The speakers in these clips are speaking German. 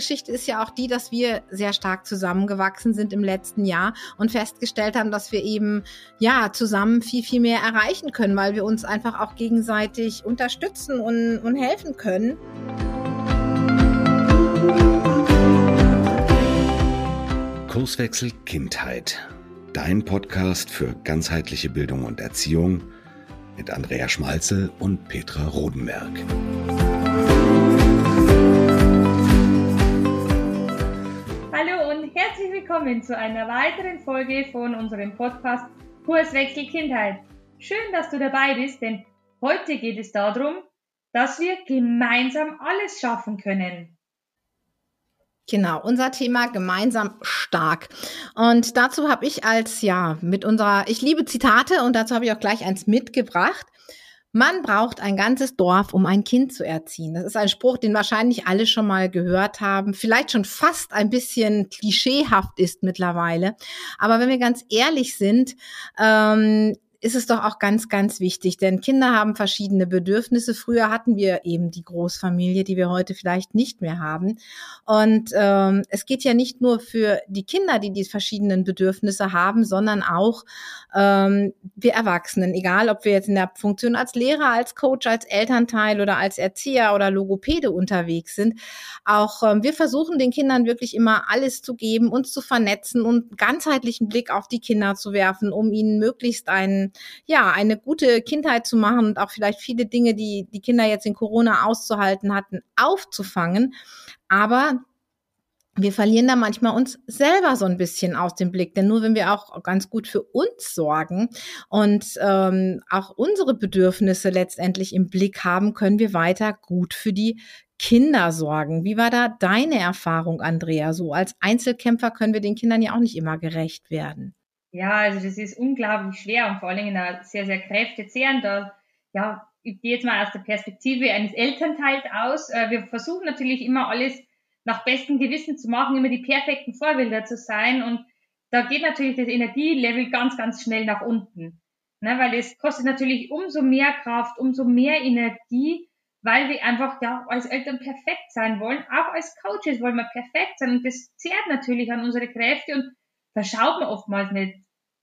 Geschichte ist ja auch die, dass wir sehr stark zusammengewachsen sind im letzten Jahr und festgestellt haben, dass wir eben ja zusammen viel, viel mehr erreichen können, weil wir uns einfach auch gegenseitig unterstützen und, und helfen können. Kurswechsel Kindheit. Dein Podcast für ganzheitliche Bildung und Erziehung mit Andrea Schmalzel und Petra Rodenberg. Willkommen zu einer weiteren Folge von unserem Podcast Kurswechsel Kindheit. Schön, dass du dabei bist, denn heute geht es darum, dass wir gemeinsam alles schaffen können. Genau, unser Thema gemeinsam stark. Und dazu habe ich als, ja, mit unserer, ich liebe Zitate und dazu habe ich auch gleich eins mitgebracht. Man braucht ein ganzes Dorf, um ein Kind zu erziehen. Das ist ein Spruch, den wahrscheinlich alle schon mal gehört haben, vielleicht schon fast ein bisschen klischeehaft ist mittlerweile. Aber wenn wir ganz ehrlich sind, ähm, ist es doch auch ganz, ganz wichtig, denn Kinder haben verschiedene Bedürfnisse. Früher hatten wir eben die Großfamilie, die wir heute vielleicht nicht mehr haben. Und ähm, es geht ja nicht nur für die Kinder, die die verschiedenen Bedürfnisse haben, sondern auch ähm, wir Erwachsenen, egal ob wir jetzt in der Funktion als Lehrer, als Coach, als Elternteil oder als Erzieher oder Logopäde unterwegs sind. Auch ähm, wir versuchen den Kindern wirklich immer alles zu geben, uns zu vernetzen und ganzheitlichen Blick auf die Kinder zu werfen, um ihnen möglichst einen ja, eine gute Kindheit zu machen und auch vielleicht viele Dinge, die die Kinder jetzt in Corona auszuhalten hatten, aufzufangen. Aber wir verlieren da manchmal uns selber so ein bisschen aus dem Blick. Denn nur wenn wir auch ganz gut für uns sorgen und ähm, auch unsere Bedürfnisse letztendlich im Blick haben, können wir weiter gut für die Kinder sorgen. Wie war da deine Erfahrung, Andrea? So als Einzelkämpfer können wir den Kindern ja auch nicht immer gerecht werden. Ja, also das ist unglaublich schwer und vor allen Dingen auch sehr, sehr kräftezehrend. Da, ja, ich gehe jetzt mal aus der Perspektive eines Elternteils aus. Äh, wir versuchen natürlich immer alles nach bestem Gewissen zu machen, immer die perfekten Vorbilder zu sein und da geht natürlich das Energielevel ganz, ganz schnell nach unten. Ne, weil es kostet natürlich umso mehr Kraft, umso mehr Energie, weil wir einfach ja als Eltern perfekt sein wollen. Auch als Coaches wollen wir perfekt sein und das zehrt natürlich an unsere Kräfte und da schaut man oftmals nicht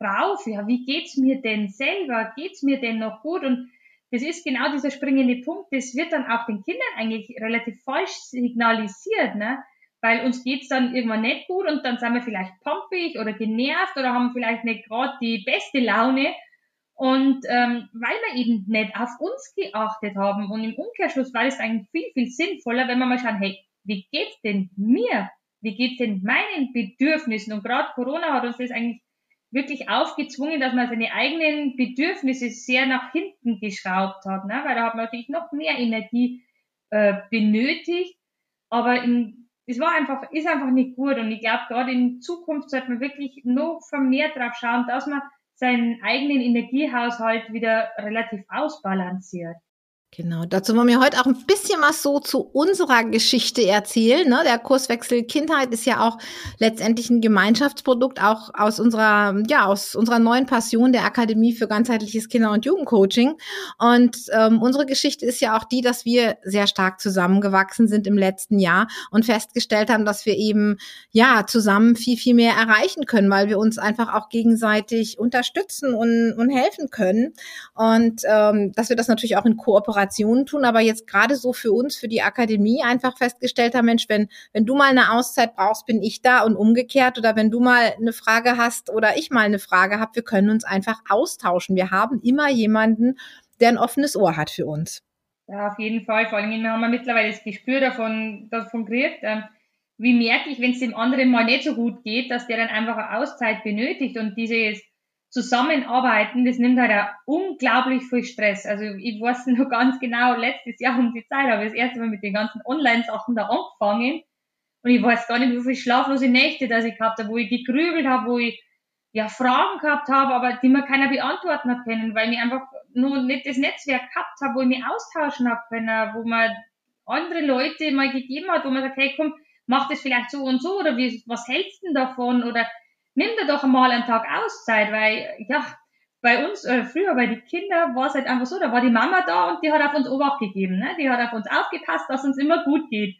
drauf, ja, wie geht's mir denn selber? Geht's mir denn noch gut? Und das ist genau dieser springende Punkt, das wird dann auch den Kindern eigentlich relativ falsch signalisiert, ne? Weil uns geht's dann irgendwann nicht gut und dann sind wir vielleicht pompig oder genervt oder haben vielleicht nicht gerade die beste Laune. Und ähm, weil wir eben nicht auf uns geachtet haben und im Umkehrschluss war es eigentlich viel, viel sinnvoller, wenn wir mal schauen, hey, wie geht's denn mir? Wie geht's denn meinen Bedürfnissen? Und gerade Corona hat uns das eigentlich wirklich aufgezwungen, dass man seine eigenen Bedürfnisse sehr nach hinten geschraubt hat, ne? weil da hat man natürlich noch mehr Energie äh, benötigt, aber in, es war einfach, ist einfach nicht gut und ich glaube, gerade in Zukunft sollte man wirklich noch vermehrt drauf schauen, dass man seinen eigenen Energiehaushalt wieder relativ ausbalanciert. Genau, dazu wollen wir heute auch ein bisschen was so zu unserer Geschichte erzählen. Ne? Der Kurswechsel Kindheit ist ja auch letztendlich ein Gemeinschaftsprodukt, auch aus unserer, ja, aus unserer neuen Passion der Akademie für ganzheitliches Kinder- und Jugendcoaching. Und ähm, unsere Geschichte ist ja auch die, dass wir sehr stark zusammengewachsen sind im letzten Jahr und festgestellt haben, dass wir eben ja zusammen viel, viel mehr erreichen können, weil wir uns einfach auch gegenseitig unterstützen und, und helfen können. Und ähm, dass wir das natürlich auch in Kooperation Kooperationen tun, aber jetzt gerade so für uns, für die Akademie einfach festgestellt haben, Mensch, wenn, wenn du mal eine Auszeit brauchst, bin ich da und umgekehrt oder wenn du mal eine Frage hast oder ich mal eine Frage habe, wir können uns einfach austauschen. Wir haben immer jemanden, der ein offenes Ohr hat für uns. Ja, auf jeden Fall. Vor allem haben wir mittlerweile das Gespür davon, davon gekriegt. Ähm, wie merke ich, wenn es dem anderen mal nicht so gut geht, dass der dann einfach eine Auszeit benötigt und dieses Zusammenarbeiten, das nimmt halt auch unglaublich viel Stress. Also ich weiß noch ganz genau, letztes Jahr um die Zeit habe ich das erste Mal mit den ganzen Online-Sachen da angefangen. Und ich weiß gar nicht, wie viele schlaflose Nächte dass ich gehabt habe, wo ich gegrübelt habe, wo ich ja Fragen gehabt habe, aber die mir keiner beantworten hat können, weil ich einfach nur nicht das Netzwerk gehabt habe, wo ich mich austauschen habe können, wo man andere Leute mal gegeben hat, wo man sagt, hey komm, mach das vielleicht so und so oder wie, was hältst du denn davon oder nimm dir doch mal einen Tag Auszeit, weil, ja, bei uns, äh, früher bei den Kindern war es halt einfach so, da war die Mama da und die hat auf uns Obacht gegeben, ne? Die hat auf uns aufgepasst, dass uns immer gut geht.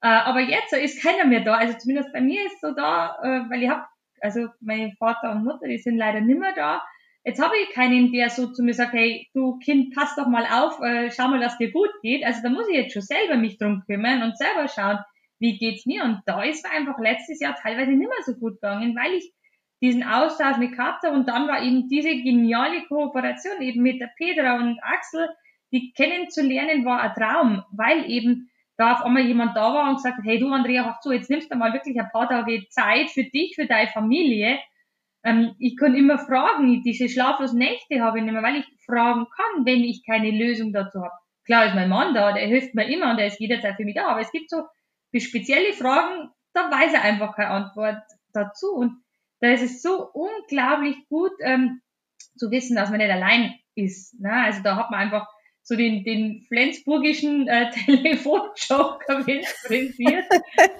Äh, aber jetzt ist keiner mehr da. Also zumindest bei mir ist so da, äh, weil ich habe, also meine Vater und Mutter, die sind leider nimmer da. Jetzt habe ich keinen, der so zu mir sagt, hey, du Kind, pass doch mal auf, äh, schau mal, dass dir gut geht. Also da muss ich jetzt schon selber mich drum kümmern und selber schauen, wie geht's mir. Und da ist mir einfach letztes Jahr teilweise nicht mehr so gut gegangen, weil ich diesen Austausch mit Katja und dann war eben diese geniale Kooperation eben mit der Petra und Axel, die kennenzulernen war ein Traum, weil eben da auf einmal jemand da war und gesagt hat, hey du Andrea, hör zu, jetzt nimmst du mal wirklich ein paar Tage Zeit für dich, für deine Familie. Ähm, ich kann immer fragen, diese schlaflosen Nächte habe ich nicht mehr, weil ich fragen kann, wenn ich keine Lösung dazu habe. Klar ist mein Mann da, der hilft mir immer und der ist jederzeit für mich da, aber es gibt so spezielle Fragen, da weiß er einfach keine Antwort dazu und da ist es so unglaublich gut ähm, zu wissen, dass man nicht allein ist. Ne? Also da hat man einfach so den, den flensburgischen äh, Telefonjoker frisiert,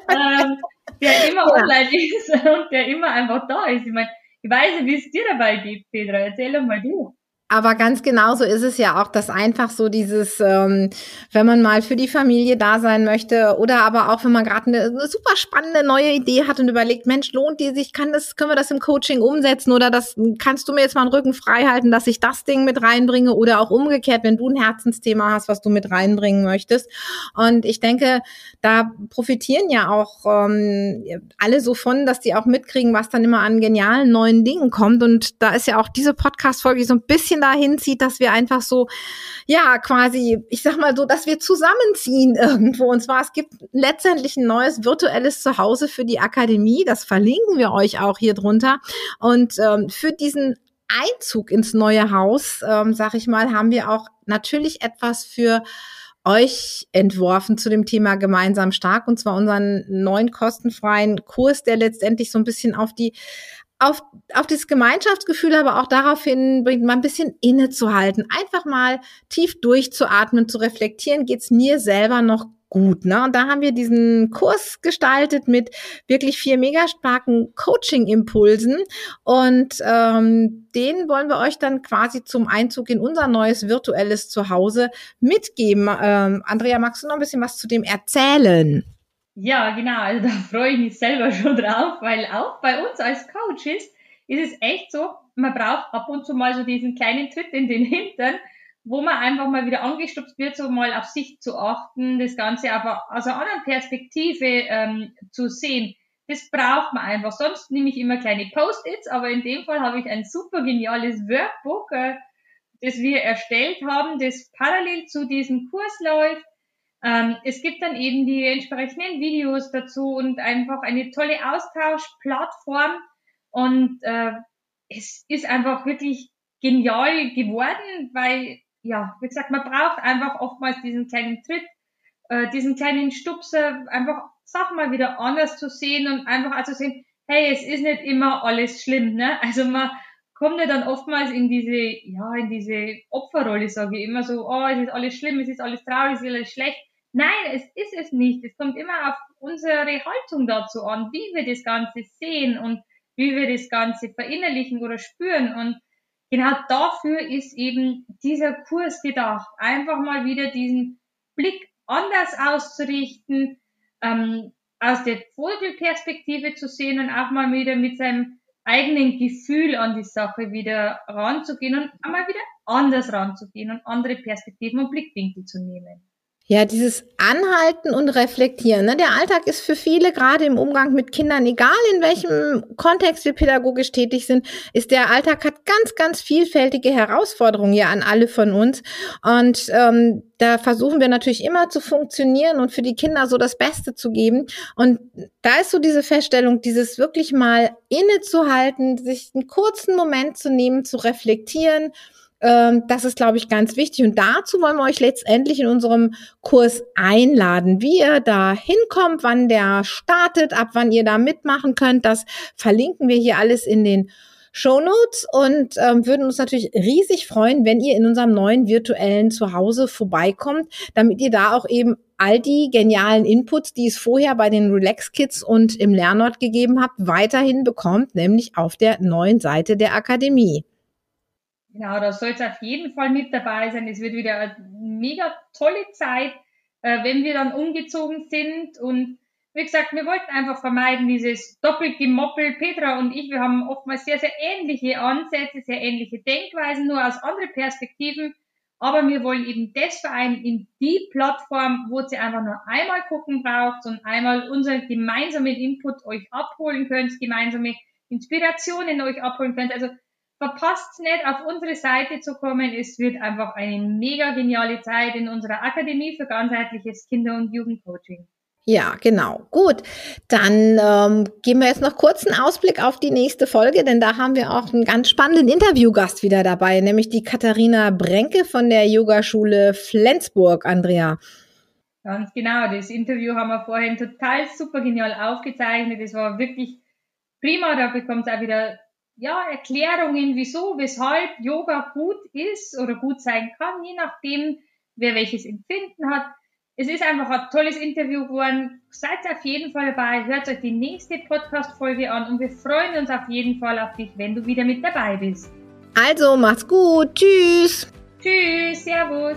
ähm, der immer ja. online ist und der immer einfach da ist. Ich meine, ich weiß nicht, wie es dir dabei geht, Petra. Erzähl doch mal du. Aber ganz genauso ist es ja auch, dass einfach so dieses, ähm, wenn man mal für die Familie da sein möchte oder aber auch, wenn man gerade eine, eine, super spannende neue Idee hat und überlegt, Mensch, lohnt die sich, kann das, können wir das im Coaching umsetzen oder das kannst du mir jetzt mal einen Rücken frei halten, dass ich das Ding mit reinbringe oder auch umgekehrt, wenn du ein Herzensthema hast, was du mit reinbringen möchtest. Und ich denke, da profitieren ja auch ähm, alle so von, dass die auch mitkriegen, was dann immer an genialen neuen Dingen kommt. Und da ist ja auch diese Podcast-Folge so ein bisschen bisschen dahin zieht, dass wir einfach so, ja, quasi, ich sag mal so, dass wir zusammenziehen irgendwo. Und zwar, es gibt letztendlich ein neues virtuelles Zuhause für die Akademie. Das verlinken wir euch auch hier drunter. Und ähm, für diesen Einzug ins neue Haus, ähm, sag ich mal, haben wir auch natürlich etwas für euch entworfen zu dem Thema gemeinsam stark und zwar unseren neuen kostenfreien Kurs, der letztendlich so ein bisschen auf die auf, auf das Gemeinschaftsgefühl, aber auch darauf hin mal ein bisschen innezuhalten, einfach mal tief durchzuatmen, zu reflektieren, geht's mir selber noch gut. Ne? Und da haben wir diesen Kurs gestaltet mit wirklich vier mega starken Coaching-Impulsen. Und ähm, den wollen wir euch dann quasi zum Einzug in unser neues virtuelles Zuhause mitgeben. Ähm, Andrea, magst du noch ein bisschen was zu dem erzählen? Ja, genau. Also da freue ich mich selber schon drauf, weil auch bei uns als Coaches ist es echt so, man braucht ab und zu mal so diesen kleinen Tritt in den Hintern, wo man einfach mal wieder angestupst wird, so mal auf sich zu achten, das Ganze einfach aus einer anderen Perspektive ähm, zu sehen. Das braucht man einfach. Sonst nehme ich immer kleine Post-its, aber in dem Fall habe ich ein super geniales Workbook, äh, das wir erstellt haben, das parallel zu diesem Kurs läuft ähm, es gibt dann eben die entsprechenden Videos dazu und einfach eine tolle Austauschplattform. Und äh, es ist einfach wirklich genial geworden, weil, ja, wie gesagt, man braucht einfach oftmals diesen kleinen Tritt, äh, diesen kleinen Stupser, einfach Sachen mal wieder anders zu sehen und einfach auch zu sehen, hey, es ist nicht immer alles schlimm, ne? Also man kommt ja dann oftmals in diese, ja, in diese Opferrolle, sage ich immer so, oh, es ist alles schlimm, es ist alles traurig, es ist alles schlecht. Nein, es ist es nicht. Es kommt immer auf unsere Haltung dazu an, wie wir das Ganze sehen und wie wir das Ganze verinnerlichen oder spüren. Und genau dafür ist eben dieser Kurs gedacht. Einfach mal wieder diesen Blick anders auszurichten, ähm, aus der Vogelperspektive zu sehen und auch mal wieder mit seinem eigenen Gefühl an die Sache wieder ranzugehen und einmal wieder anders ranzugehen und andere Perspektiven und Blickwinkel zu nehmen. Ja, dieses Anhalten und Reflektieren. Ne? Der Alltag ist für viele, gerade im Umgang mit Kindern, egal in welchem Kontext wir pädagogisch tätig sind, ist der Alltag hat ganz, ganz vielfältige Herausforderungen ja an alle von uns. Und ähm, da versuchen wir natürlich immer zu funktionieren und für die Kinder so das Beste zu geben. Und da ist so diese Feststellung, dieses wirklich mal innezuhalten, sich einen kurzen Moment zu nehmen, zu reflektieren das ist, glaube ich, ganz wichtig. Und dazu wollen wir euch letztendlich in unserem Kurs einladen. Wie ihr da hinkommt, wann der startet, ab wann ihr da mitmachen könnt, das verlinken wir hier alles in den Show Notes und ähm, würden uns natürlich riesig freuen, wenn ihr in unserem neuen virtuellen Zuhause vorbeikommt, damit ihr da auch eben all die genialen Inputs, die es vorher bei den Relax Kids und im Lernort gegeben habt, weiterhin bekommt, nämlich auf der neuen Seite der Akademie. Genau, da soll es auf jeden Fall mit dabei sein. Es wird wieder eine mega tolle Zeit. äh, wenn wir dann umgezogen sind. Und wie gesagt, wir wollten einfach vermeiden, dieses Doppelgemoppel. Petra und ich, wir haben oftmals sehr, sehr ähnliche Ansätze, sehr ähnliche Denkweisen, nur aus anderen Perspektiven. Aber wir wollen eben das vereinen in die Plattform, wo sie einfach nur einmal gucken braucht und einmal unseren gemeinsamen Input euch abholen könnt, gemeinsame Inspirationen euch abholen könnt. Also verpasst nicht, auf unsere Seite zu kommen. Es wird einfach eine mega geniale Zeit in unserer Akademie für ganzheitliches Kinder- und Jugendcoaching. Ja, genau. Gut, dann ähm, geben wir jetzt noch kurz einen Ausblick auf die nächste Folge, denn da haben wir auch einen ganz spannenden Interviewgast wieder dabei, nämlich die Katharina Brenke von der Yogaschule Flensburg, Andrea. Ganz genau, das Interview haben wir vorhin total super genial aufgezeichnet. Es war wirklich prima, da bekommt es auch wieder ja, Erklärungen, wieso, weshalb Yoga gut ist oder gut sein kann, je nachdem, wer welches Empfinden hat es ist einfach ein tolles Interview geworden. Seid auf jeden Fall dabei, hört euch die nächste Podcast-Folge an und wir freuen uns auf jeden Fall auf dich, wenn du wieder mit dabei bist. Also, macht's gut. Tschüss. Tschüss. Servus.